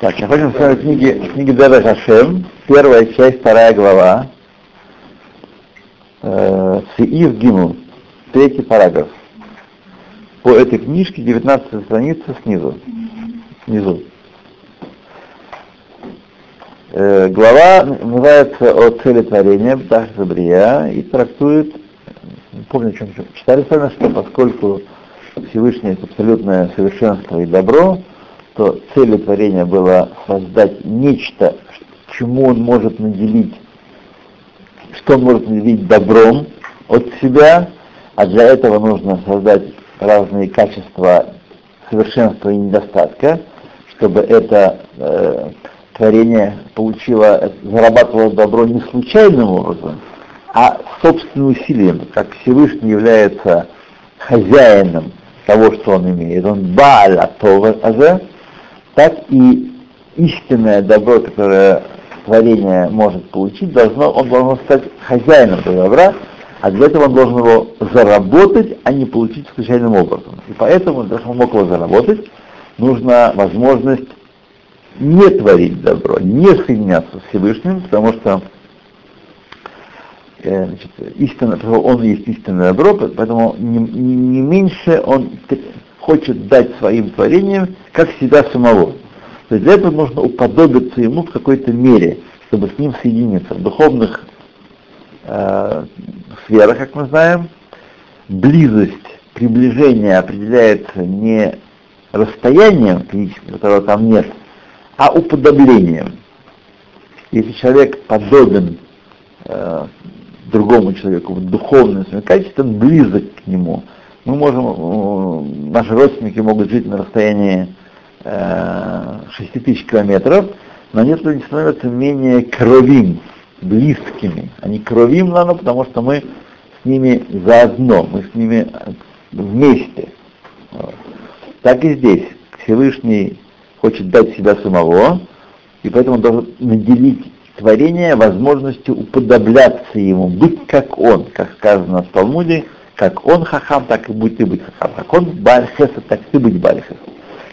Так, находимся в книге, книге Деда Хашем, первая часть, вторая глава, э, Сиив Гиму, третий параграф. По этой книжке 19 страница снизу. Снизу. Э, глава называется «О цели творения» Бдах Забрия и трактует, не помню, о чем читали с вами, что поскольку Всевышний это абсолютное совершенство и добро, что целью творения было создать нечто, чему он может наделить, что он может наделить добром от себя, а для этого нужно создать разные качества совершенства и недостатка, чтобы это э, творение получило, зарабатывало добро не случайным образом, а собственным усилием, как Всевышний является хозяином того, что он имеет. Он Бааль так и истинное добро, которое творение может получить, должно, он должен стать хозяином этого добра, а для этого он должен его заработать, а не получить случайным образом. И поэтому, для того, чтобы он мог его заработать, нужна возможность не творить добро, не соединяться с Всевышним, потому что э, значит, истина, он есть истинное добро, поэтому не, не меньше он хочет дать своим творениям, как себя самого. То есть для этого нужно уподобиться ему в какой-то мере, чтобы с ним соединиться. В духовных э, сферах, как мы знаем, близость, приближение определяется не расстоянием физическим, которого там нет, а уподоблением. Если человек подобен э, другому человеку в духовном своем качестве, он близок к нему – мы можем, э, наши родственники могут жить на расстоянии 6 тысяч километров, но они становятся менее кровим, близкими. Они кровим нам, потому что мы с ними заодно, мы с ними вместе. Вот. Так и здесь. Всевышний хочет дать себя самого, и поэтому он должен наделить творение возможностью уподобляться ему, быть как он, как сказано в Талмуде, как он хахам, так и будь ты быть хахам. Как он баль так ты быть баль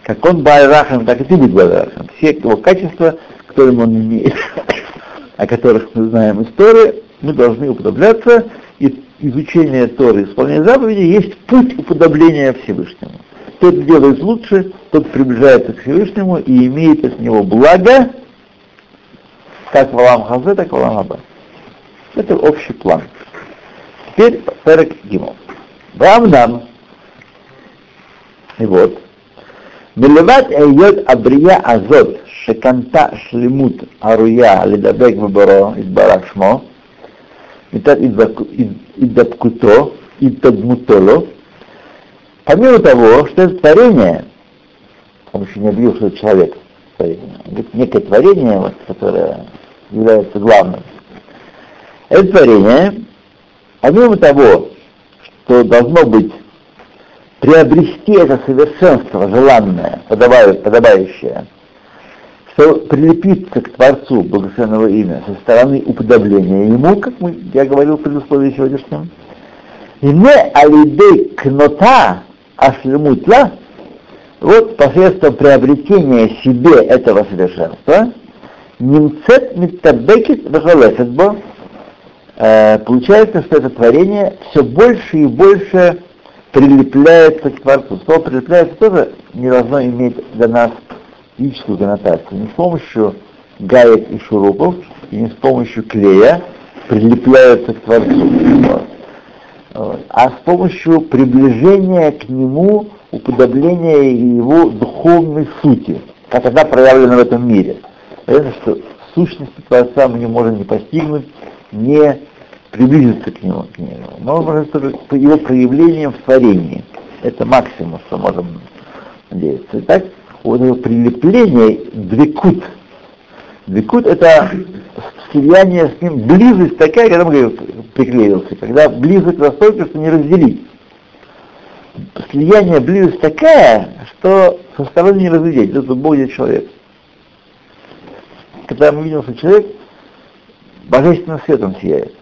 Как он баль рахам, так и ты быть баль рахам. Все его качества, которым он имеет, о которых мы знаем истории, мы должны уподобляться, и изучение Торы, исполнение заповедей есть путь уподобления Всевышнему. Тот делает лучше, тот приближается к Всевышнему и имеет от него благо, как в Алам Хазе, так в Алам Аба. Это общий план. Теперь Перек Гимов. Бамнам. И вот. Велеват Айот Абрия Азот Шеканта Шлемут Аруя Ледабек Вабаро из Шмо. Итак Иддабкуто Иддадмутоло Помимо того, что это творение, он еще не объявил, что это человек, творение, некое творение, вот, которое является главным, это творение, помимо того, что должно быть приобрести это совершенство желанное, подобающее, что прилепиться к Творцу Благословенного имя со стороны уподобления Ему, как мы, я говорил в предусловии сегодняшнем, и не алидей кнота ашлемутла, вот посредством приобретения себе этого совершенства, немцет миттабекет вахалесетбо, Э, получается, что это творение все больше и больше прилепляется к Творцу. Слово прилепляется тоже не должно иметь для нас физическую коннотацию. Не с помощью гаек и шурупов, и не с помощью клея прилепляются к Творцу. А с помощью приближения к Нему, уподобления Его духовной сути, как она проявлена в этом мире. Понятно, что сущности Творца мы не можем не постигнуть, не приблизиться к нему, к нему. Но может по его проявлением в творении. Это максимум, что можем надеяться. Итак, вот это прилепление двекут. Двекут это слияние с ним, близость такая, когда мы приклеился, когда близость настолько, что не разделить. Слияние, близость такая, что со стороны не разглядеть, это Бог человек. Когда мы видим, что человек божественным светом сияет.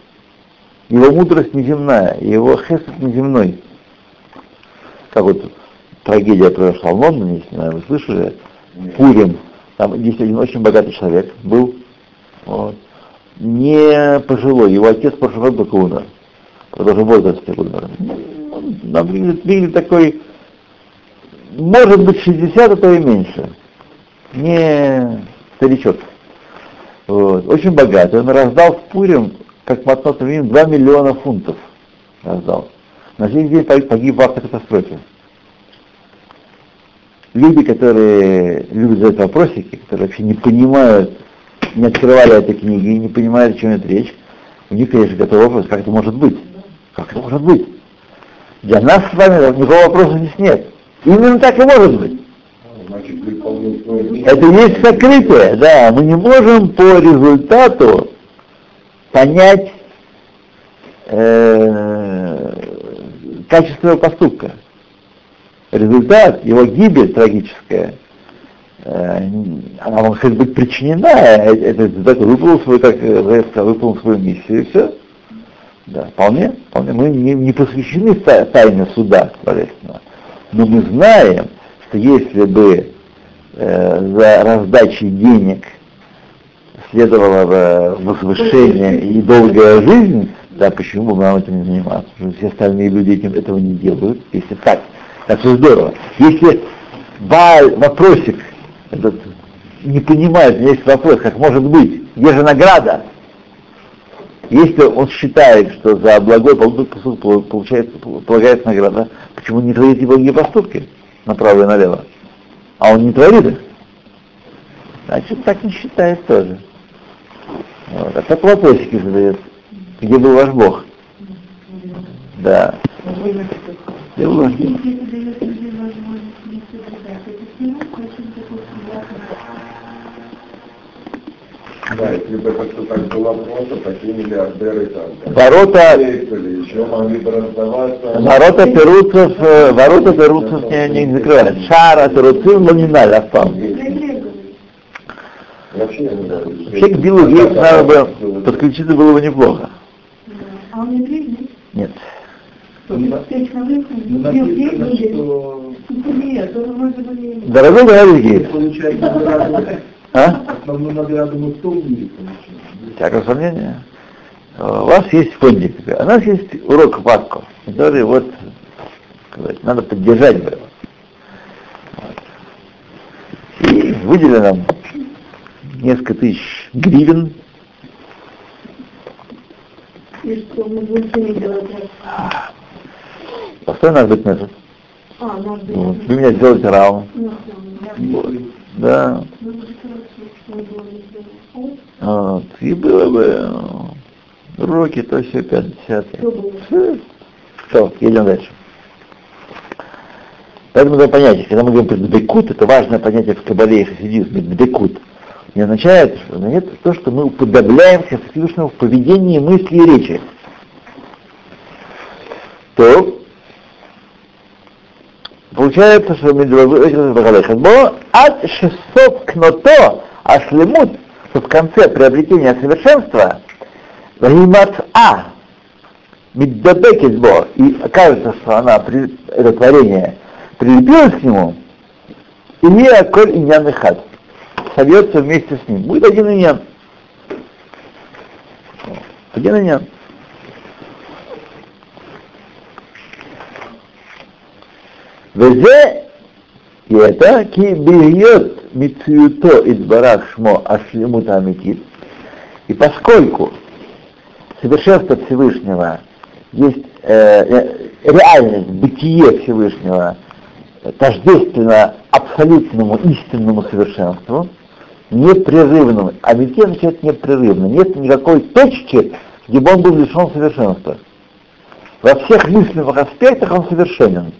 Его мудрость неземная, его хесед неземной. Как вот трагедия произошла в Лондоне, если, наверное, вы слышали, Пурим, Там есть один очень богатый человек, был, вот, не пожилой, его отец году только умер, даже в возрасте умер. Он, он выглядит, выглядит такой, может быть 60, а то и меньше. Не старичок. Вот. Очень богатый. Он раздал в Пурим, как Матнот 2 миллиона фунтов. Раздал. На следующий день погиб в автокатастрофе. Люди, которые любят задать вопросики, которые вообще не понимают, не открывали этой книги, не понимают, о чем идет речь, у них, конечно, готовый вопрос, как это может быть? Как это может быть? Для нас с вами никакого вопроса здесь нет. Именно так и может быть. Это есть сокрытие, да. Мы не можем по результату понять э, качество его поступка. Результат, его гибель трагическая, э, она может быть причинена, э, это результат выполнил свою, как выполнил свою миссию, и все. Да, вполне, вполне. Мы не, не посвящены тайне суда божественного. Но мы знаем, что если бы э, за раздачей денег следовало возвышение и долгая жизнь, да, почему бы нам этим не заниматься? Потому что все остальные люди этим, этого не делают. Если так, так все здорово. Если вопросик этот не понимает, есть вопрос, как может быть, где же награда? Если он считает, что за благой поступок получается, полагается награда, почему не творит и благие поступки направо и налево? А он не творит их. Значит, так не считает тоже. Вот. А так вопросики задает. Где был ваш Бог? Да. Где был ваш Бог? Да, если бы это так было просто, такие миллиардеры там. Ворота, еще могли бы раздаваться. ворота перуцев, э, ворота перуцев не, не закрывают. Шара, перуцев, номиналь, Афам. Вообще не к Биллу Гейтсу надо бы подключиться было бы неплохо. А он еврей, Нет. нет? Не... Дорогой получает награду, а? основную награду мы в том мире получаем. Всякое сомнение. Э, У вас есть фондик, а у нас есть урок Васко, который вот, сказать, надо поддержать бы. Вот. И выделили нам несколько тысяч гривен. Постой наш быть метод. А, наш Вот. Вы меня сделаете раун. Ну. Да. Ну, сделали. Вот. И было бы уроки, то все, 50 Что было? Все, едем дальше. Поэтому надо понять, когда мы говорим про дбекут, это важное понятие в Кабале и хасидизме, дбекут. Не означает, нет, то, что мы уподобляемся Всевышнему в поведении, мысли и речи. То получается, что Бо от 600 кното ашлемут, что в конце приобретения совершенства, Ваимат А, Миддабекет Бо, и окажется, что она, это творение, прилепилась к нему, и не коль иньян хат, сольется вместе с ним. Будет один иньян. Один иньян. Везе и это ки бьет мицюто из барах шмо ашлемут амитит. И поскольку совершенство Всевышнего есть э, э, реальность, бытие Всевышнего тождественно абсолютному истинному совершенству, непрерывному. А ведь означает непрерывно. Нет никакой точки, где бы он был лишен совершенства. Во всех мыслимых аспектах он совершенен.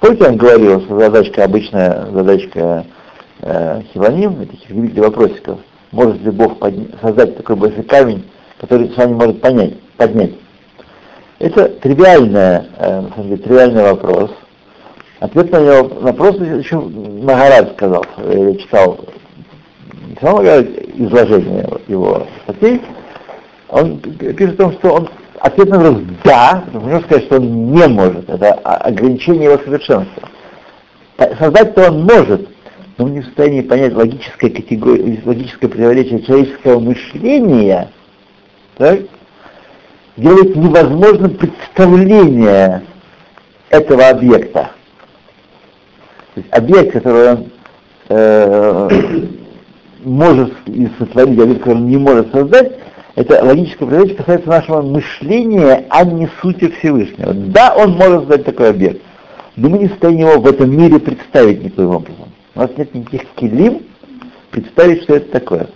Помните, вам говорил, что задачка, обычная задачка э, Хиваним, этих великих вопросиков, может ли Бог подня- создать такой большой камень, который с вами может понять, поднять. Это тривиальная, э, на самом деле, тривиальный вопрос. Ответ на него вопрос еще Магарад сказал, я читал, не сам Магарад, изложение его статей, он пишет о том, что он ответ на вопрос «да», но можно сказать, что он не может, это ограничение его совершенства. Создать-то он может, но мы не в состоянии понять логическое, категория, логическое противоречие человеческого мышления, так, делает невозможным представление этого объекта. То есть объект, который он э, может сотворить, объект, который он не может создать, это логическое противоречие касается нашего мышления, а не сути Всевышнего. Да, он может создать такой объект, но мы не в состоянии его в этом мире представить никаким образом. У нас нет никаких килим представить, что это такое.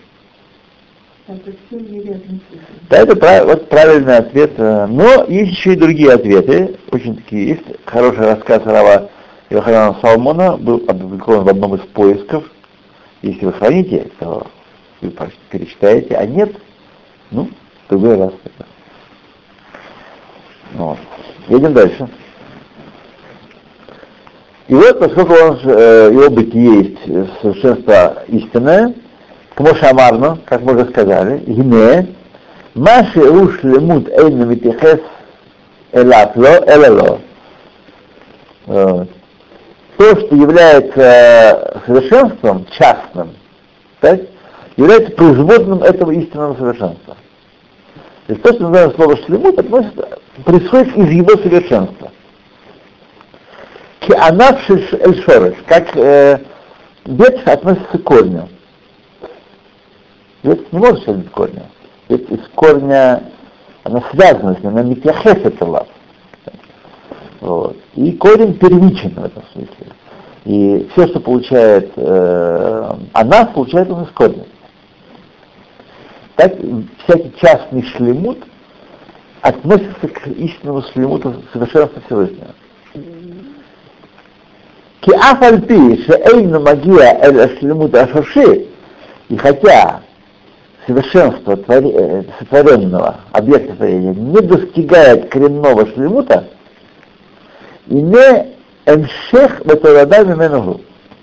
Да, это прав, вот правильный ответ. э, Но есть еще и другие ответы. Очень такие есть. Хороший рассказ Рава Йоханана Салмона был опубликован в одном из поисков. Если вы храните, то вы перечитаете, а нет, ну, в другой раз. Ну вот. Едем дальше. И вот, поскольку он, э, его бытие есть э, совершенство истинное, к Мошамарну, как мы уже сказали, Гине, Маши уш лемут эйн митихес элатло, элало. Э, то, что является совершенством частным, так, является производным этого истинного совершенства. То есть то, что называем слово шлемут, относится, происходит из его совершенства. Кианав эль шореш, как э, ветвь относится к корню. Ветвь не может следовать корню. Ветвь из корня, она связана с ним, она митяхес это лав. Вот. И корень первичен в этом смысле. И все, что получает э, она, получает он из корня. Так всякий частный шлемут относится к истинному шлемуту совершенства Всевышнего. Ки афальпи шеэйну магия эль шлемут ашуши, и хотя совершенство твори, сотворенного объекта творения не достигает коренного шлемута, и Ине эмшех бетарада мименуху.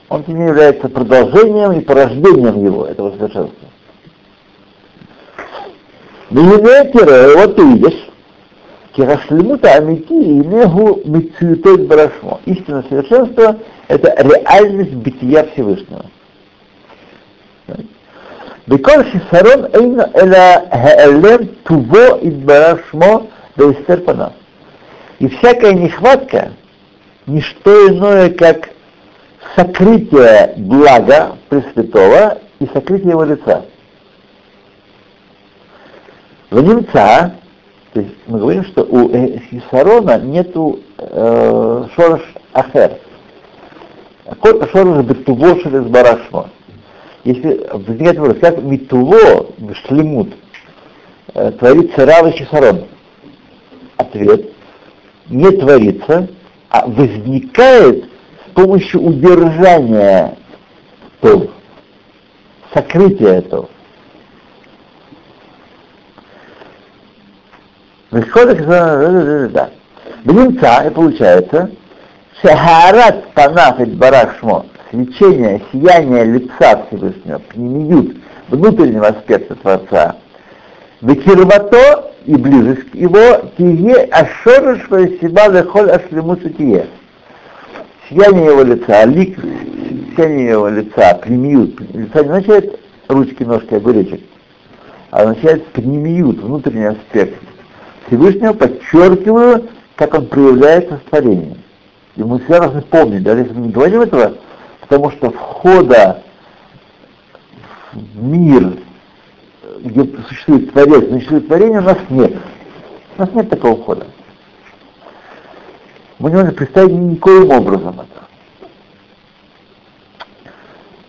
Он не является продолжением и порождением его, этого совершенства. Минетера, вот ты видишь, Кирашлимута Амити и Негу Мицуетет Барашмо. Истинное совершенство – это реальность бытия Всевышнего. Бекор Шисарон Эйна Эла Хаэлем Туво Идбарашмо Дейстерпана. И всякая нехватка – не что иное, как сокрытие блага Пресвятого и сокрытие его лица. В немца, то есть мы говорим, что у Хисарона нету э, шорош ахер. Шорош бетуво шелес барашмо. Если возникает вопрос, как митуво, шлемут, э, творится рава Хисарон? Ответ – не творится, а возникает с помощью удержания то, сокрытия этого. Да. Блинца, и получается, шахарат панаф и барахшмо, свечение, сияние лица Всевышнего, пнемиют, внутреннего аспекта Творца, Векирвато и близость к его, тие ашорыш себя лехоль ашлемусу тие. Сияние его лица, лик, сияние его лица, пнемиют. Лица не означает ручки, ножки, огуречек, а означает пнемиют, внутренний аспект. Всевышнего подчеркиваю, как он проявляется в творении. И мы всегда должны помнить, даже если мы не говорим этого, потому что входа в мир где существует Творец, существует творение, у нас нет. У нас нет такого входа. Мы не можем представить никоим образом это.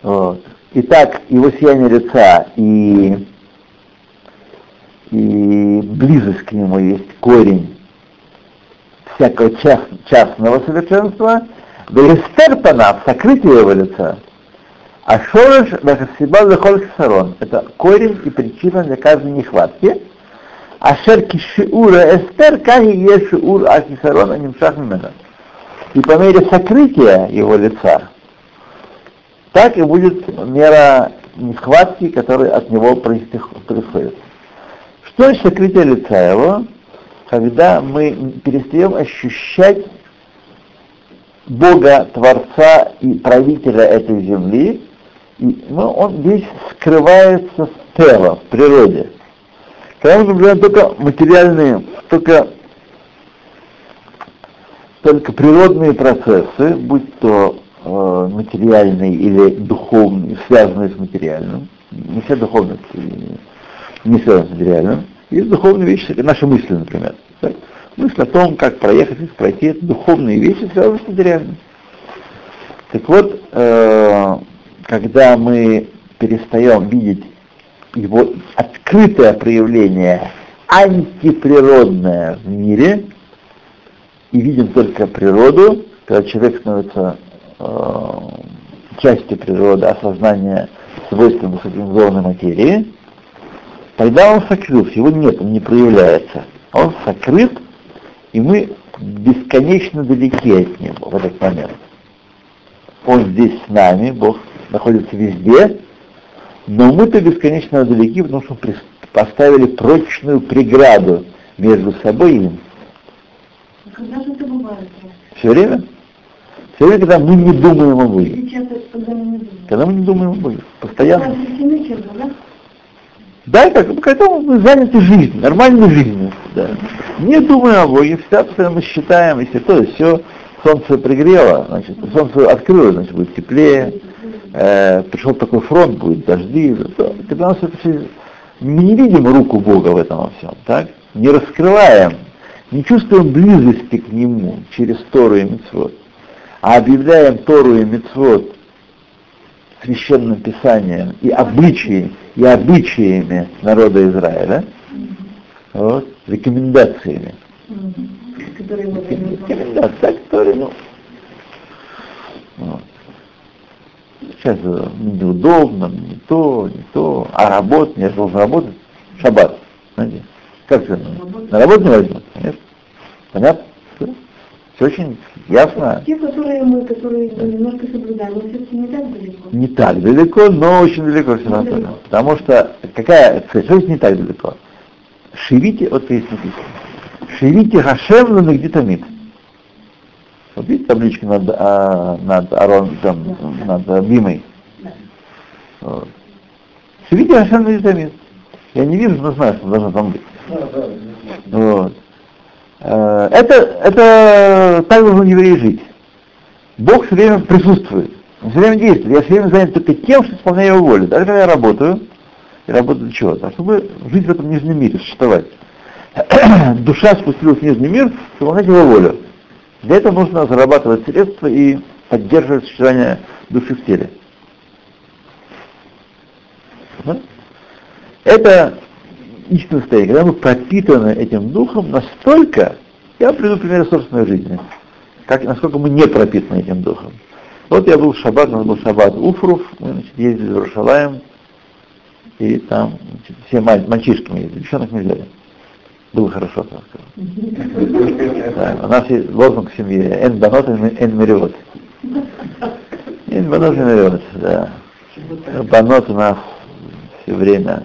Вот. Итак, его сияние лица и, и близость к нему есть корень всякого част, частного совершенства, да и стерпана, сокрытие его лица – а шорош вахасиба лехоль сарон. Это корень и причина для каждой нехватки. А шерки шиура эстер, как и есть шиур ахисарон, а нимшах мимена. И по мере сокрытия его лица, так и будет мера нехватки, которая от него происходит. Что значит сокрытие лица его? Когда мы перестаем ощущать Бога, Творца и правителя этой земли, ну, он весь скрывается в тело, в природе. Когда мы наблюдаем только материальные, только, только природные процессы, будь то э, материальные или духовные, связанные с материальным, не все духовности не связаны с материальным, есть духовные вещи, наши мысли, например. Так? Мысль о том, как проехать, как пройти, это духовные вещи, связанные с материальным. Так вот, э, когда мы перестаем видеть его открытое проявление антиприродное в мире и видим только природу, когда человек становится э, частью природы, осознания свойством высокоорганизованной материи, тогда он сокрылся, его нет, он не проявляется. Он сокрыт, и мы бесконечно далеки от него в этот момент. Он здесь с нами, Бог находится везде, но мы-то бесконечно далеки, потому что поставили прочную преграду между собой и им. А когда же это бывает? Все время? Все время, когда мы не думаем о Боге. Когда мы не думаем. О Боге. Постоянно. Да? Как, когда мы заняты жизнью, нормальной жизнью. Да. Не думаем о Боге, всегда постоянно мы считаем, если то, все, солнце пригрело, значит, солнце открылось, значит, будет теплее, э, пришел такой фронт, будет дожди. Когда нас это все, мы не видим руку Бога в этом во всем, так? Не раскрываем, не чувствуем близости к Нему через Тору и Мицвод, а объявляем Тору и Мицвод священным писанием и обычаи, и обычаями народа Израиля, вот, рекомендациями. Рекомендации, которые, ну, вот. Сейчас э, неудобно, не то, не то, а работать, я же должен работать, шаббат, знаете, как же, на работу не возьмут, конечно, понятно? Все очень ясно. Те, которые мы, которые немножко соблюдаем, но все-таки не так далеко. Не так далеко, но очень далеко все равно. Потому что какая цель? Что не так далеко? Шивите, есть написано. Шивите Хашем на Нагдитамид. Вот видите табличку над, а, над Арон, там, над а, Бимой? Вот. Шивите Хашем на Нагдитамид. Я не вижу, но знаю, что должно там быть. Вот. Э, Это, это так должен еврей жить. Бог все время присутствует, он все время действует. Я все время занят только тем, что исполняю его волю. Даже когда я работаю, я работаю для чего-то, чтобы жить в этом нижнем мире, существовать. Душа спустилась в нижний мир, выполнять его волю. Для этого нужно зарабатывать средства и поддерживать существование души в теле. Это истинное состояние, когда мы пропитаны этим духом настолько, я приведу пример собственной жизни, как, насколько мы не пропитаны этим духом. Вот я был в шаббат, у нас был шаббат Уфруф, мы значит, ездили в Иерушалаем, и там значит, все маль- мальчишки мы ездили, девчонок не взяли. Было хорошо, так сказать. Да, у нас есть лозунг в семье «Эн банот, эн мериот». Эн банот, эн мериот, да. Банот у нас все время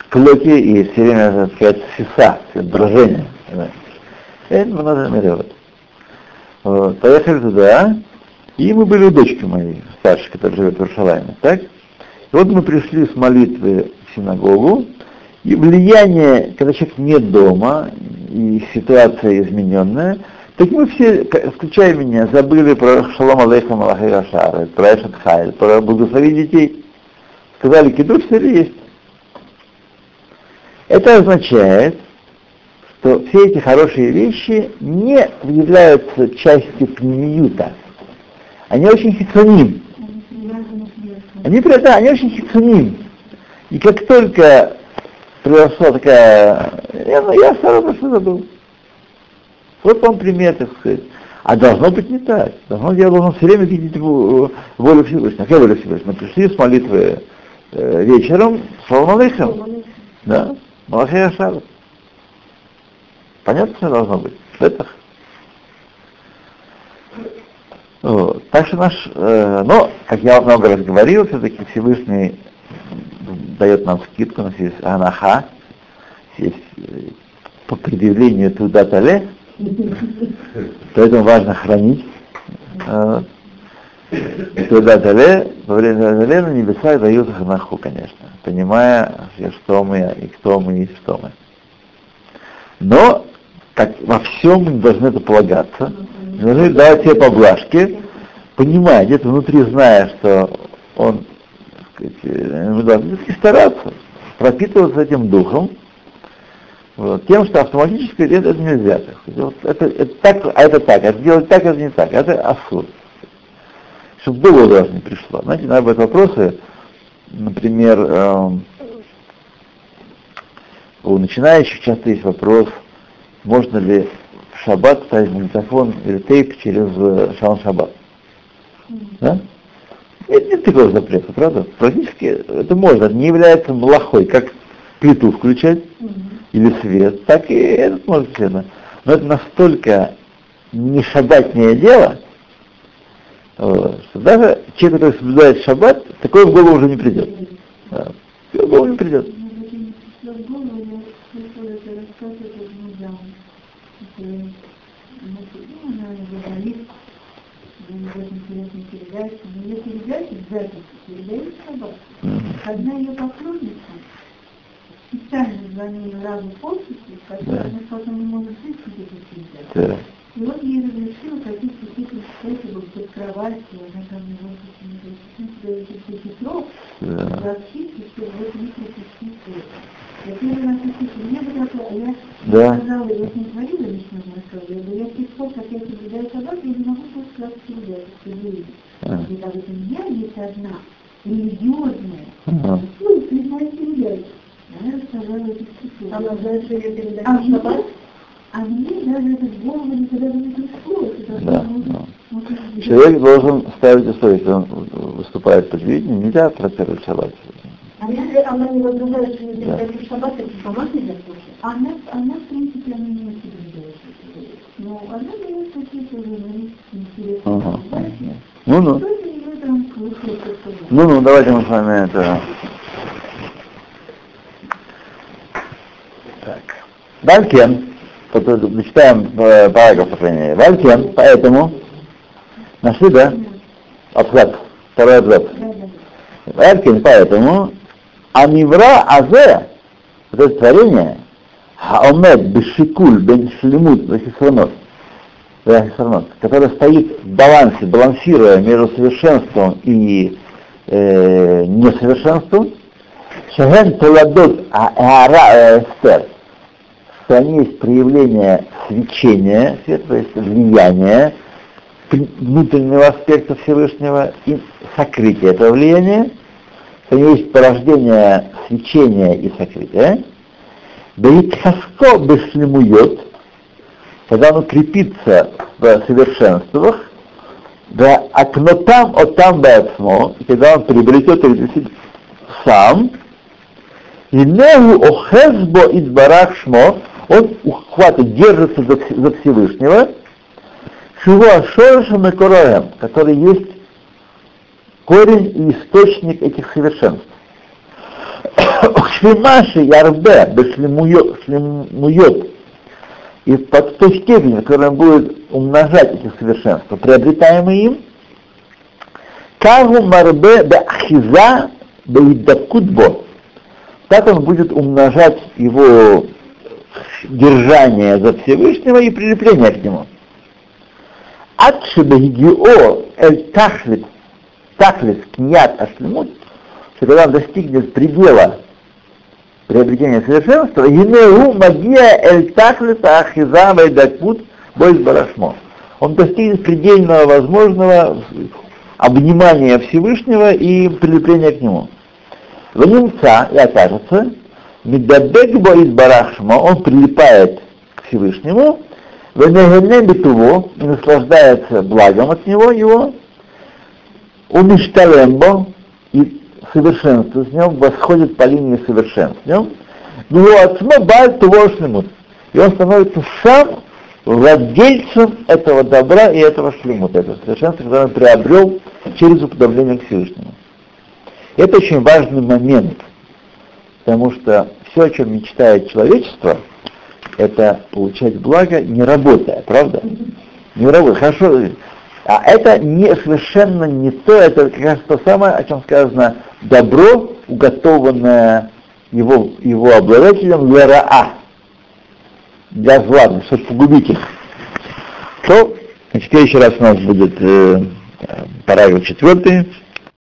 склоки и все время, так сказать, сиса, брожение. Это много мерет. Вот. Поехали туда, и мы были у дочки моей, старшей, которая живет в Иерусалиме, так? И вот мы пришли с молитвы в синагогу, и влияние, когда человек не дома, и ситуация измененная, так мы все, включая меня, забыли про Шалом Алейхам Аллахи Рашар, про Эшет Хайль, про благослови детей. Сказали, кидуш все есть. Это означает, что все эти хорошие вещи не являются частью пневмиюта. Они очень хитсоним. Они, да, они очень хитсоним. И как только произошла такая... Я, ну, я сразу про что забыл. Вот вам пример, так сказать. А должно быть не так. Должно, я должен все время видеть во- волю Всевышнего. Какая воля Всевышнего? Мы пришли с молитвы э, вечером, Салам алейхам. Да, Малахия Шаббат. Понятно, что должно быть? Это. Вот. Так что наш, э, но, как я много раз говорил, все-таки Всевышний дает нам скидку, у нас есть анаха, есть э, по предъявлению туда тале, Поэтому важно хранить. И Туда далее, во время далее на небесах дают ханаху, конечно, понимая, что мы и кто мы и что мы. Но как во всем мы должны это полагаться, должны давать себе поблажки, понимая, где-то внутри зная, что он, сказать, э, мы должны стараться пропитываться этим духом, вот, тем, что автоматически это, это нельзя. Так. Вот это, это так, а это так, а сделать так, это не так, это абсурд. Чтобы было даже не пришло. Знаете, на этот вопросы, например, эм, у начинающих часто есть вопрос, можно ли в шаббат ставить магнитофон или тейп через э, шалом шаббат. Да? Нет, такого запрета, правда? Практически это можно, это не является плохой, как плиту включать или свет, так и этот может быть. Но это настолько не шаббатнее дело, вот, что даже человек, который соблюдает шаббат, такое в голову уже не придет. Да, в голову не придет. Передаче, но ее передачи записи передают шаббат. Одна ее сотрудница специально звонила разу подписи, которые она потом не может жить, где-то передать. И вот ей разрешила какие-то способы под кроватью, она там его какие-то Петров, сообщить, что вот не пропустить это. Я первый раз услышала, мне бы такое, а я Да. сказала, я не говорила лично в Москве, я говорю, я пор, как я соблюдаю собак, я не могу просто сказать передать, что вы. А. И так вот у меня есть одна религиозная, ну, признать передачу. Она рассказала это стихи. Она знает, что я передаю А? А мне даже это в голову никогда бы не пришло. Это Да, ну, Человек должен ставить условия, если он выступает по телевидению, нельзя транслировать шаббат. А если она не возражает, что не передаю в шаббат, это шаббат нельзя слушать? Она, она, в принципе, она не соблюдает. Но она дает какие-то ну, интересные Ага. там слушает, кто-то Ну-ну, давайте мы с вами это... Так. Валькен, читаем э, параграф, по крайней мере. Валькен, поэтому, нашли, да? Абзац, второй абзац. Валькен, поэтому, Амивра Азе, вот это творение, Хаомед Бешикуль Бен Шлемут Вахисранот, которое стоит в балансе, балансируя между совершенством и э, несовершенством, Шаген Толадот Аара Эстер, что они есть проявление свечения, света, то есть влияния при- внутреннего аспекта Всевышнего и сокрытия этого влияния, что они есть порождение свечения и сокрытия, да и тхаско бешлемует, когда оно крепится в совершенствах, да акнотам отам бэцмо, и когда он приобретет или сам, и негу охезбо избарах шмо, он ухватывает, держится за, за Всевышнего, чего шоршем и короем, который есть корень и источник этих совершенств. Швимаши ярбе бешлемует, и под той степени, он будет умножать эти совершенства, приобретаемые им, кагу марбе бе ахиза бе бо, так он будет умножать его держание за Всевышнего и прилепление к нему. Адшибегио эль тахлит, тахлит княт ашлемут, что когда он достигнет предела приобретения совершенства, енеу магия эль тахлита ахиза вайдакут бойс барашмо. Он достигнет предельного возможного обнимания Всевышнего и прилепления к нему. В немца и окажется, Медабекбо из Барахшма, он прилипает к Всевышнему, Венегенебитуво, и наслаждается благом от него, его, Умишталембо, и совершенство с нем восходит по линии совершенства с нем, Гуацма Баль Туворшлемут, и он становится сам владельцем этого добра и этого шлемута, этого совершенства, которое он приобрел через уподобление к Всевышнему. Это очень важный момент, потому что все, о чем мечтает человечество, это получать благо, не работая, правда? Не работая. Хорошо. А это не, совершенно не то, это как раз то самое, о чем сказано, добро, уготованное его, его обладателем для раа, для зла, чтобы погубить их. То, значит, в следующий раз у нас будет э, параграф четвертый.